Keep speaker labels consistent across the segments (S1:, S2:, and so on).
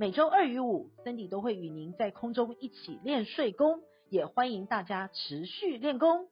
S1: 每周二与五，Cindy 都会与您在空中一起练睡功，也欢迎大家持续练功。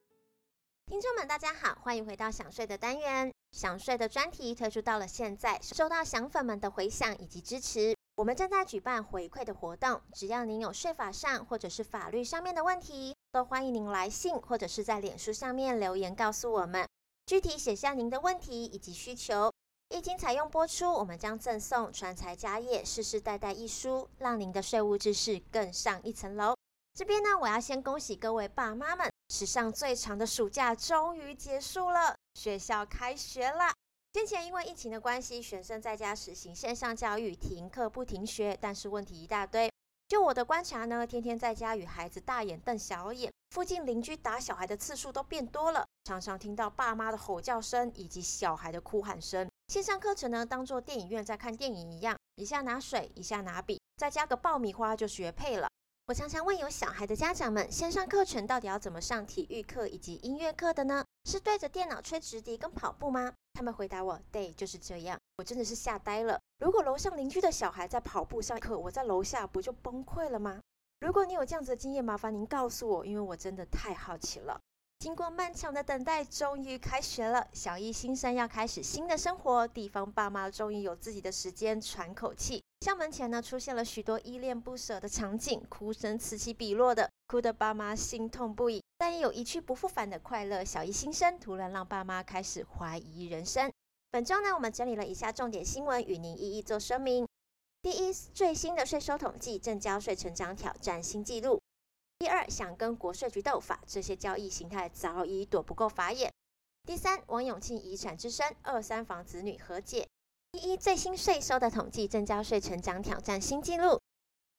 S2: 听众们，大家好，欢迎回到想睡的单元。想睡的专题推出到了现在，受到想粉们的回响以及支持，我们正在举办回馈的活动。只要您有税法上或者是法律上面的问题，都欢迎您来信或者是在脸书上面留言告诉我们，具体写下您的问题以及需求。一经采用播出，我们将赠送《传财家业世世代代》一书，让您的税务知识更上一层楼。这边呢，我要先恭喜各位爸妈们，史上最长的暑假终于结束了，学校开学了。先前因为疫情的关系，学生在家实行线上教育，停课不停学，但是问题一大堆。就我的观察呢，天天在家与孩子大眼瞪小眼，附近邻居打小孩的次数都变多了，常常听到爸妈的吼叫声以及小孩的哭喊声。线上课程呢，当做电影院在看电影一样，一下拿水，一下拿笔，再加个爆米花就学配了。我常常问有小孩的家长们，线上课程到底要怎么上体育课以及音乐课的呢？是对着电脑吹直笛跟跑步吗？他们回答我，对，就是这样。我真的是吓呆了。如果楼上邻居的小孩在跑步上课，我在楼下不就崩溃了吗？如果你有这样子的经验，麻烦您告诉我，因为我真的太好奇了。经过漫长的等待，终于开学了。小一新生要开始新的生活，地方爸妈终于有自己的时间喘口气。校门前呢，出现了许多依恋不舍的场景，哭声此起彼落的，哭得爸妈心痛不已。但也有一去不复返的快乐。小一新生突然让爸妈开始怀疑人生。本周呢，我们整理了以下重点新闻，与您一一做说明。第一，最新的税收统计，正交税成长挑战新纪录。第二，想跟国税局斗法，这些交易形态早已躲不过法眼。第三，王永庆遗产之声，二三房子女和解。第一，最新税收的统计，证交税成长挑战新纪录。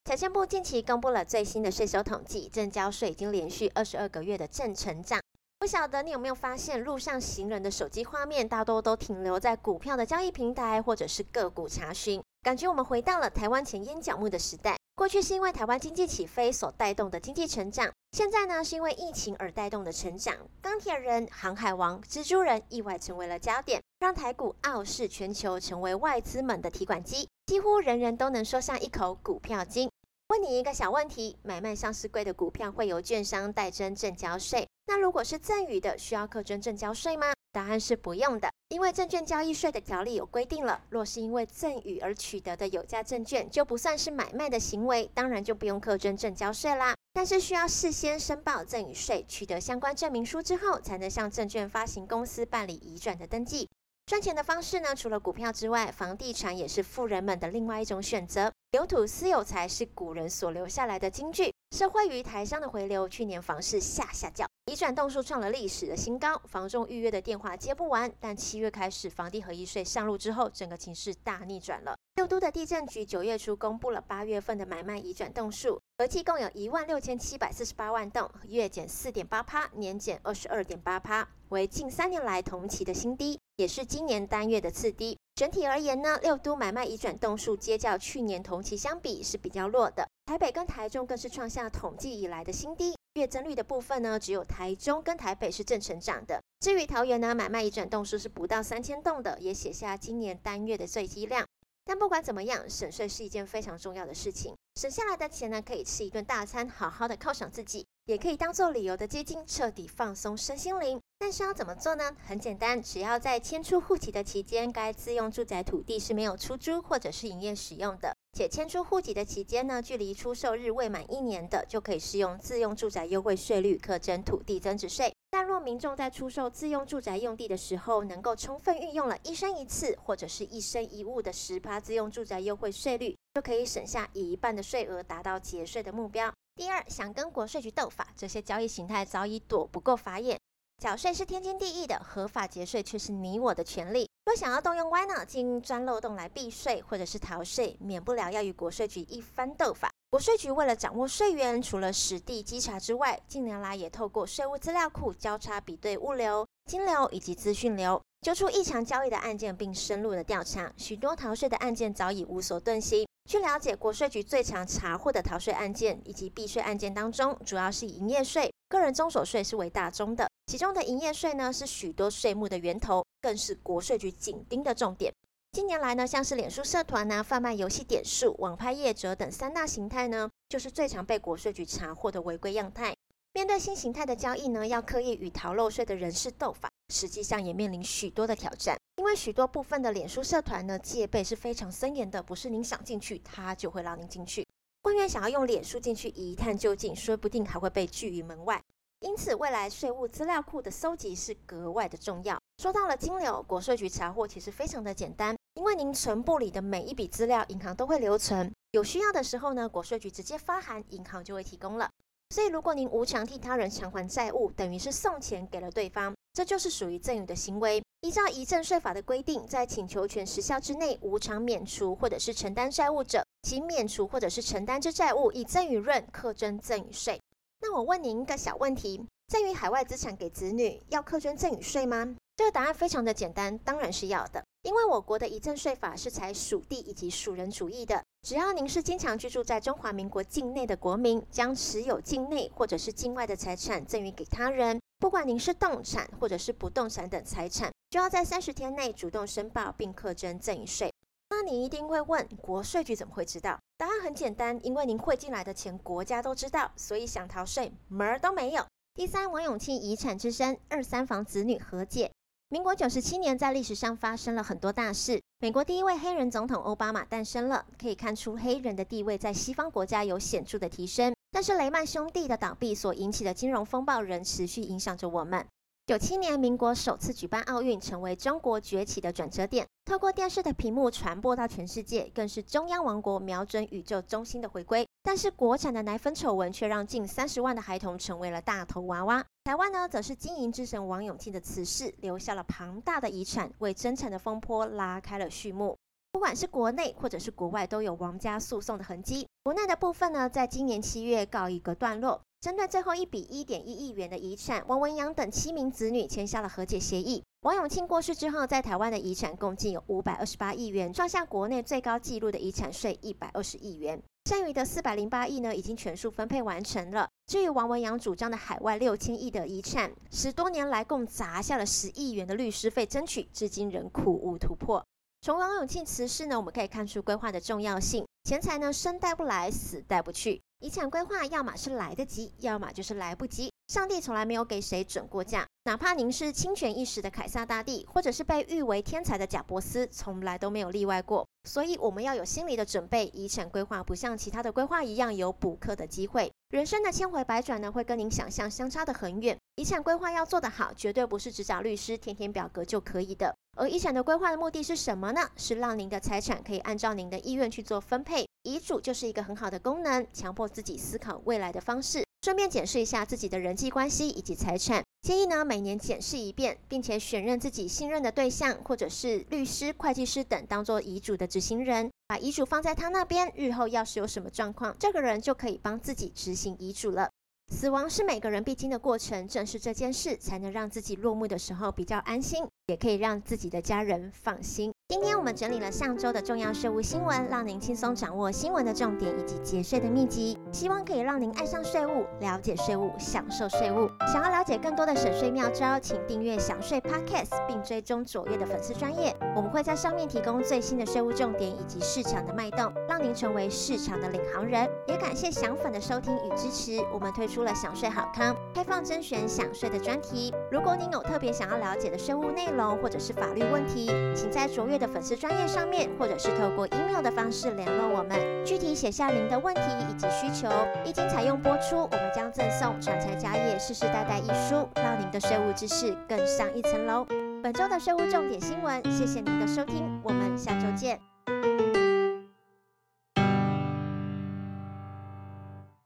S2: 财政部近期公布了最新的税收统计，证交税已经连续二十二个月的正成长。不晓得你有没有发现，路上行人的手机画面大多都停留在股票的交易平台或者是个股查询，感觉我们回到了台湾前烟脚目的时代。过去是因为台湾经济起飞所带动的经济成长，现在呢是因为疫情而带动的成长。钢铁人、航海王、蜘蛛人意外成为了焦点，让台股傲视全球，成为外资们的提款机，几乎人人都能说上一口股票金。问你一个小问题：买卖上市柜的股票会由券商代征正交税？那如果是赠与的，需要课征正交税吗？答案是不用的，因为证券交易税的条例有规定了。若是因为赠与而取得的有价证券，就不算是买卖的行为，当然就不用课征证交税啦。但是需要事先申报赠与税，取得相关证明书之后，才能向证券发行公司办理移转的登记。赚钱的方式呢，除了股票之外，房地产也是富人们的另外一种选择。有土私有财是古人所留下来的金句。社会与台商的回流，去年房市下下叫，移转栋数创了历史的新高，房仲预约的电话接不完。但七月开始房地合一税上路之后，整个情势大逆转了。六都的地震局九月初公布了八月份的买卖移转栋数，合计共有一万六千七百四十八万栋，月减四点八趴，年减二十二点八趴，为近三年来同期的新低，也是今年单月的次低。整体而言呢，六都买卖移转栋数皆较去年同期相比是比较弱的。台北跟台中更是创下统计以来的新低。月增率的部分呢，只有台中跟台北是正成长的。至于桃园呢，买卖移转栋数是不到三千栋的，也写下今年单月的最低量。但不管怎么样，省税是一件非常重要的事情。省下来的钱呢，可以吃一顿大餐，好好的犒赏自己。也可以当做旅游的基金，彻底放松身心灵。但是要怎么做呢？很简单，只要在迁出户籍的期间，该自用住宅土地是没有出租或者是营业使用的，且迁出户籍的期间呢，距离出售日未满一年的，就可以适用自用住宅优惠税率，课征土地增值税。但若民众在出售自用住宅用地的时候，能够充分运用了一生一次或者是一生一物的十趴自用住宅优惠税率，就可以省下一半的税额，达到节税的目标。第二，想跟国税局斗法，这些交易形态早已躲不过法眼。缴税是天经地义的，合法节税却是你我的权利。若想要动用歪脑筋、钻漏洞来避税或者是逃税，免不了要与国税局一番斗法。国税局为了掌握税源，除了实地稽查之外，近年来也透过税务资料库交叉比对物流、金流以及资讯流，揪出异常交易的案件，并深入的调查，许多逃税的案件早已无所遁形。据了解，国税局最常查获的逃税案件以及避税案件当中，主要是营业税、个人综所税是为大宗的，其中的营业税呢是许多税目的源头，更是国税局紧盯的重点。近年来呢，像是脸书社团呢、贩卖游戏点数、网拍业者等三大形态呢，就是最常被国税局查获的违规样态。面对新形态的交易呢，要刻意与逃漏税的人士斗法，实际上也面临许多的挑战。因为许多部分的脸书社团呢，戒备是非常森严的，不是您想进去，他就会让您进去。官员想要用脸书进去一探究竟，说不定还会被拒于门外。因此，未来税务资料库的搜集是格外的重要。说到了金流，国税局查获其实非常的简单，因为您存簿里的每一笔资料，银行都会留存。有需要的时候呢，国税局直接发函，银行就会提供了。所以，如果您无偿替他人偿还债务，等于是送钱给了对方，这就是属于赠与的行为。依照遗赠税法的规定，在请求权时效之内无偿免除或者是承担债务者，其免除或者是承担之债务以赠与论课征赠与税。那我问您一个小问题：赠与海外资产给子女要课征赠与税吗？这个答案非常的简单，当然是要的。因为我国的遗赠税法是采属地以及属人主义的，只要您是经常居住在中华民国境内的国民，将持有境内或者是境外的财产赠与给他人，不管您是动产或者是不动产等财产，就要在三十天内主动申报并课征赠与税。那你一定会问，国税局怎么会知道？答案很简单，因为您汇进来的钱，国家都知道，所以想逃税门儿都没有。第三，王永庆遗产之争，二三房子女和解。民国九十七年，在历史上发生了很多大事。美国第一位黑人总统欧巴马诞生了，可以看出黑人的地位在西方国家有显著的提升。但是雷曼兄弟的倒闭所引起的金融风暴仍持续影响着我们。九七年，民国首次举办奥运，成为中国崛起的转折点。透过电视的屏幕传播到全世界，更是中央王国瞄准宇宙中心的回归。但是，国产的奶粉丑闻却让近三十万的孩童成为了大头娃娃。台湾呢，则是经营之神王永庆的辞世，留下了庞大的遗产，为争产的风波拉开了序幕。不管是国内或者是国外，都有王家诉讼的痕迹。国内的部分呢，在今年七月告一个段落。针对最后一笔一点一亿元的遗产，王文洋等七名子女签下了和解协议。王永庆过世之后，在台湾的遗产共计有五百二十八亿元，创下国内最高纪录的遗产税一百二十亿元。剩余的四百零八亿呢，已经全数分配完成了。至于王文洋主张的海外六千亿的遗产，十多年来共砸下了十亿元的律师费争取，至今仍苦无突破。从王永庆辞世呢，我们可以看出规划的重要性。钱财呢，生带不来，死带不去。遗产规划，要么是来得及，要么就是来不及。上帝从来没有给谁准过假，哪怕您是清泉一时的凯撒大帝，或者是被誉为天才的贾伯斯，从来都没有例外过。所以我们要有心理的准备，遗产规划不像其他的规划一样有补课的机会。人生的千回百转呢，会跟您想象相差得很远。遗产规划要做得好，绝对不是只找律师填填表格就可以的。而遗产的规划的目的是什么呢？是让您的财产可以按照您的意愿去做分配。遗嘱就是一个很好的功能，强迫自己思考未来的方式，顺便检视一下自己的人际关系以及财产。建议呢，每年检视一遍，并且选任自己信任的对象，或者是律师、会计师等，当做遗嘱的执行人，把遗嘱放在他那边，日后要是有什么状况，这个人就可以帮自己执行遗嘱了。死亡是每个人必经的过程，正是这件事才能让自己落幕的时候比较安心，也可以让自己的家人放心。今天我们整理了上周的重要税务新闻，让您轻松掌握新闻的重点以及节税的秘籍，希望可以让您爱上税务，了解税务，享受税务。想要了解更多的省税妙招，请订阅享税 Podcast，并追踪卓越的粉丝专业，我们会在上面提供最新的税务重点以及市场的脉动，让您成为市场的领航人。也感谢享粉的收听与支持，我们推出了享税好康，开放甄选享税的专题。如果您有特别想要了解的税务内容或者是法律问题，请在卓越的粉丝专业上面，或者是透过 email 的方式联络我们，具体写下您的问题以及需求。一经采用播出，我们将赠送《传财家业世世代代》一书，让您的税务知识更上一层楼。本周的税务重点新闻，谢谢您的收听，我们下周见。